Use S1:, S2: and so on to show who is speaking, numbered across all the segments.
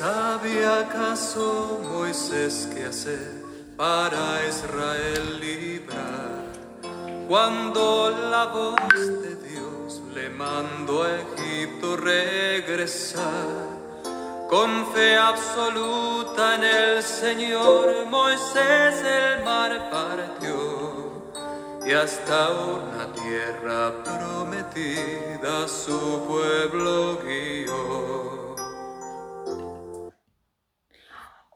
S1: ¿Sabía acaso Moisés qué hacer para Israel librar? Cuando la voz de Dios le mandó a Egipto regresar. Con fe absoluta en el Señor, Moisés el mar partió y hasta una tierra prometida su pueblo guió.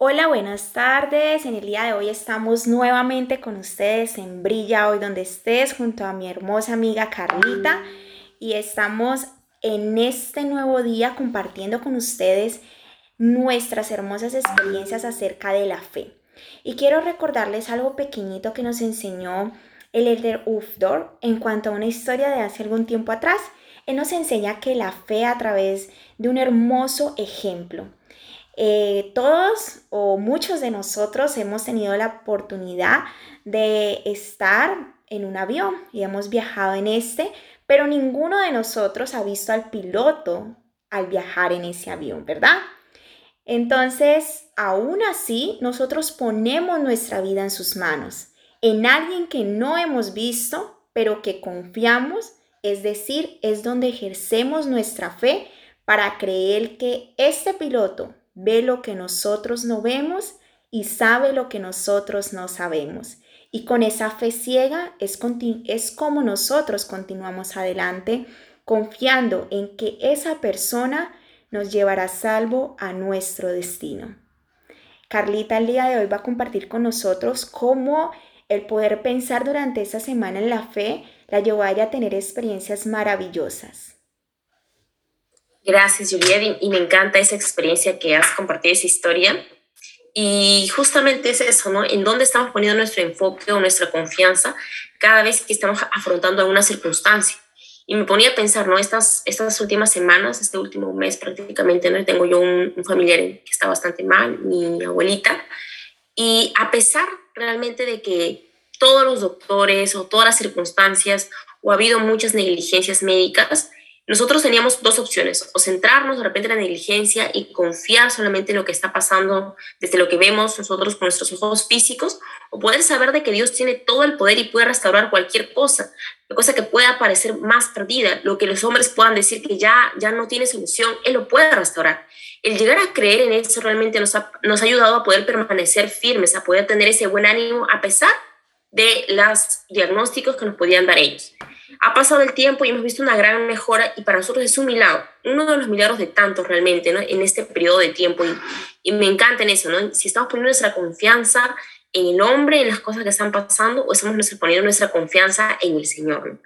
S2: Hola, buenas tardes. En el día de hoy estamos nuevamente con ustedes en Brilla Hoy donde estés junto a mi hermosa amiga Carlita y estamos en este nuevo día compartiendo con ustedes nuestras hermosas experiencias acerca de la fe. Y quiero recordarles algo pequeñito que nos enseñó el Elder Ufdor en cuanto a una historia de hace algún tiempo atrás. Él nos enseña que la fe a través de un hermoso ejemplo. Eh, todos o muchos de nosotros hemos tenido la oportunidad de estar en un avión y hemos viajado en este, pero ninguno de nosotros ha visto al piloto al viajar en ese avión, ¿verdad? Entonces, aún así, nosotros ponemos nuestra vida en sus manos, en alguien que no hemos visto, pero que confiamos, es decir, es donde ejercemos nuestra fe para creer que este piloto ve lo que nosotros no vemos y sabe lo que nosotros no sabemos. Y con esa fe ciega es, como nosotros continuamos adelante, confiando en que esa persona nos llevará salvo a nuestro destino. Carlita el día de hoy va a compartir con nosotros cómo el poder pensar durante esa semana en la fe la llevó a ella a tener experiencias maravillosas.
S3: Gracias, Juliet, y me encanta esa experiencia que has compartido, esa historia. Y justamente es eso, ¿no? En dónde estamos poniendo nuestro enfoque o nuestra confianza cada vez que estamos afrontando alguna circunstancia. Y me ponía a pensar, ¿no? Estas, estas últimas semanas, este último mes prácticamente, ¿no? Tengo yo un, familiar que está bastante mal, mi abuelita. Y a pesar realmente de que todos los doctores o todas las circunstancias o ha habido muchas negligencias médicas, nosotros teníamos dos opciones, o centrarnos de repente en la negligencia y confiar solamente en lo que está pasando desde lo que vemos nosotros con nuestros ojos físicos, o poder saber de que Dios tiene todo el poder y puede restaurar cualquier cosa, la cosa que pueda parecer más perdida, lo que los hombres puedan decir que ya, ya no tiene solución, Él lo puede restaurar. El llegar a creer en eso realmente nos ha, nos ha ayudado a poder permanecer firmes, a poder tener ese buen ánimo a pesar de los diagnósticos que nos podían dar ellos. Ha pasado el tiempo y hemos visto una gran mejora y para nosotros es un milagro, uno de los milagros de tantos realmente, ¿no? En este periodo de tiempo y, me encanta en eso, ¿no? Si estamos poniendo nuestra confianza en el hombre, en las cosas que están pasando, o estamos poniendo nuestra confianza en el Señor.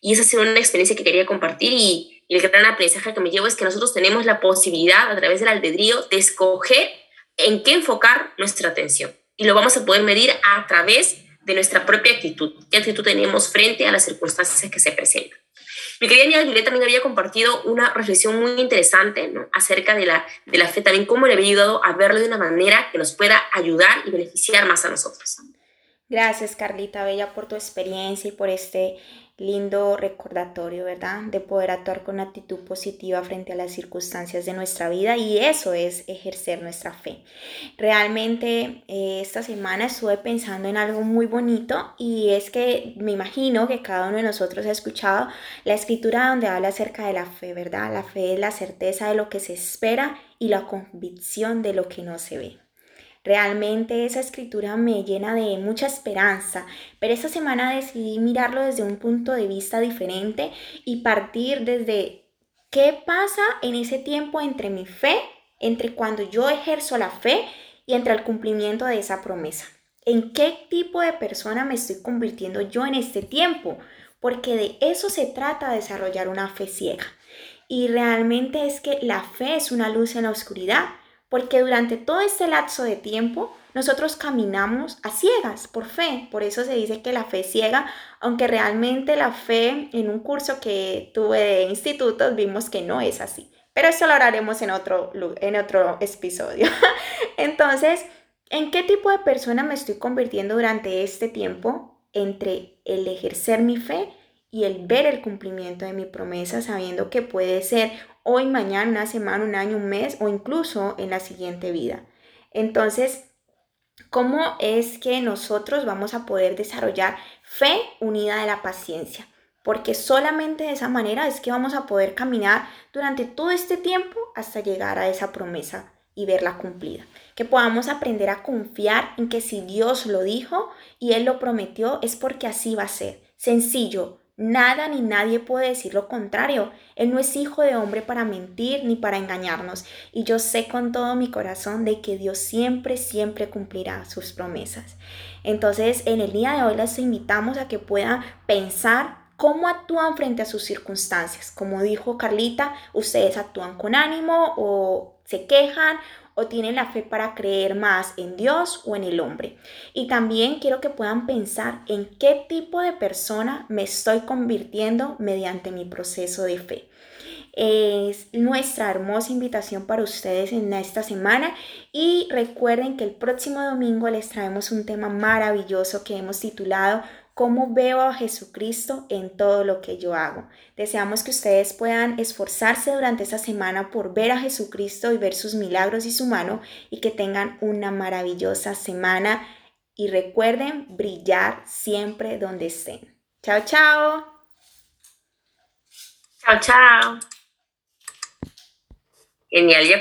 S3: Y esa ha sido una experiencia que quería compartir y, y el gran aprendizaje que me llevo es que nosotros tenemos la posibilidad a través del albedrío de escoger en qué enfocar nuestra atención. Y lo vamos a poder medir a través de nuestra propia actitud, qué actitud tenemos frente a las circunstancias que se presentan. Mi querida amiga Julieta también había compartido una reflexión muy interesante ¿no? acerca de la, de la fe, también cómo le había ayudado a verlo de una manera que nos pueda ayudar y beneficiar más a nosotros.
S2: Gracias, Carlita Bella, por tu experiencia y por este lindo recordatorio, ¿verdad? De poder actuar con actitud positiva frente a las circunstancias de nuestra vida y eso es ejercer nuestra fe. Realmente eh, esta semana estuve pensando en algo muy bonito y es que me imagino que cada uno de nosotros ha escuchado la escritura donde habla acerca de la fe, ¿verdad? La fe es la certeza de lo que se espera y la convicción de lo que no se ve. Realmente esa escritura me llena de mucha esperanza, pero esta semana decidí mirarlo desde un punto de vista diferente y partir desde qué pasa en ese tiempo entre mi fe, entre cuando yo ejerzo la fe y entre el cumplimiento de esa promesa. ¿En qué tipo de persona me estoy convirtiendo yo en este tiempo? Porque de eso se trata desarrollar una fe ciega. Y realmente es que la fe es una luz en la oscuridad porque durante todo este lapso de tiempo nosotros caminamos a ciegas por fe. Por eso se dice que la fe ciega, aunque realmente la fe en un curso que tuve de institutos vimos que no es así. Pero eso lo hablaremos en otro, en otro episodio. Entonces, ¿en qué tipo de persona me estoy convirtiendo durante este tiempo entre el ejercer mi fe y el ver el cumplimiento de mi promesa sabiendo que puede ser hoy, mañana, una semana, un año, un mes o incluso en la siguiente vida. Entonces, ¿cómo es que nosotros vamos a poder desarrollar fe unida de la paciencia? Porque solamente de esa manera es que vamos a poder caminar durante todo este tiempo hasta llegar a esa promesa y verla cumplida. Que podamos aprender a confiar en que si Dios lo dijo y Él lo prometió es porque así va a ser. Sencillo, Nada ni nadie puede decir lo contrario. Él no es hijo de hombre para mentir ni para engañarnos. Y yo sé con todo mi corazón de que Dios siempre, siempre cumplirá sus promesas. Entonces, en el día de hoy les invitamos a que puedan pensar cómo actúan frente a sus circunstancias. Como dijo Carlita, ustedes actúan con ánimo o se quejan o tienen la fe para creer más en Dios o en el hombre. Y también quiero que puedan pensar en qué tipo de persona me estoy convirtiendo mediante mi proceso de fe. Es nuestra hermosa invitación para ustedes en esta semana y recuerden que el próximo domingo les traemos un tema maravilloso que hemos titulado cómo veo a Jesucristo en todo lo que yo hago. Deseamos que ustedes puedan esforzarse durante esta semana por ver a Jesucristo y ver sus milagros y su mano y que tengan una maravillosa semana y recuerden brillar siempre donde estén. Chao, chao.
S3: Chao, chao. Genial, ya